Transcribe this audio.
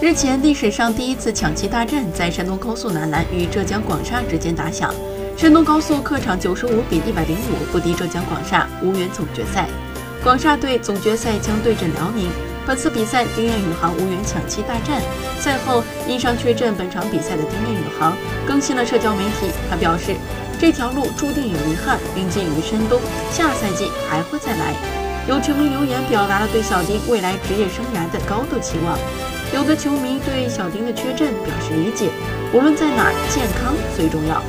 日前，历史上第一次抢七大战在山东高速男篮与浙江广厦之间打响。山东高速客场九十五比一百零五不敌浙江广厦，无缘总决赛。广厦队总决赛将对阵辽宁。本次比赛，丁彦雨航无缘抢七大战。赛后因伤缺阵本场比赛的丁彦雨航更新了社交媒体，他表示这条路注定有遗憾，并寄予山东，下赛季还会再来。有球迷留言表达了对小丁未来职业生涯的高度期望。有的球迷对小丁的缺阵表示理解，无论在哪，健康最重要。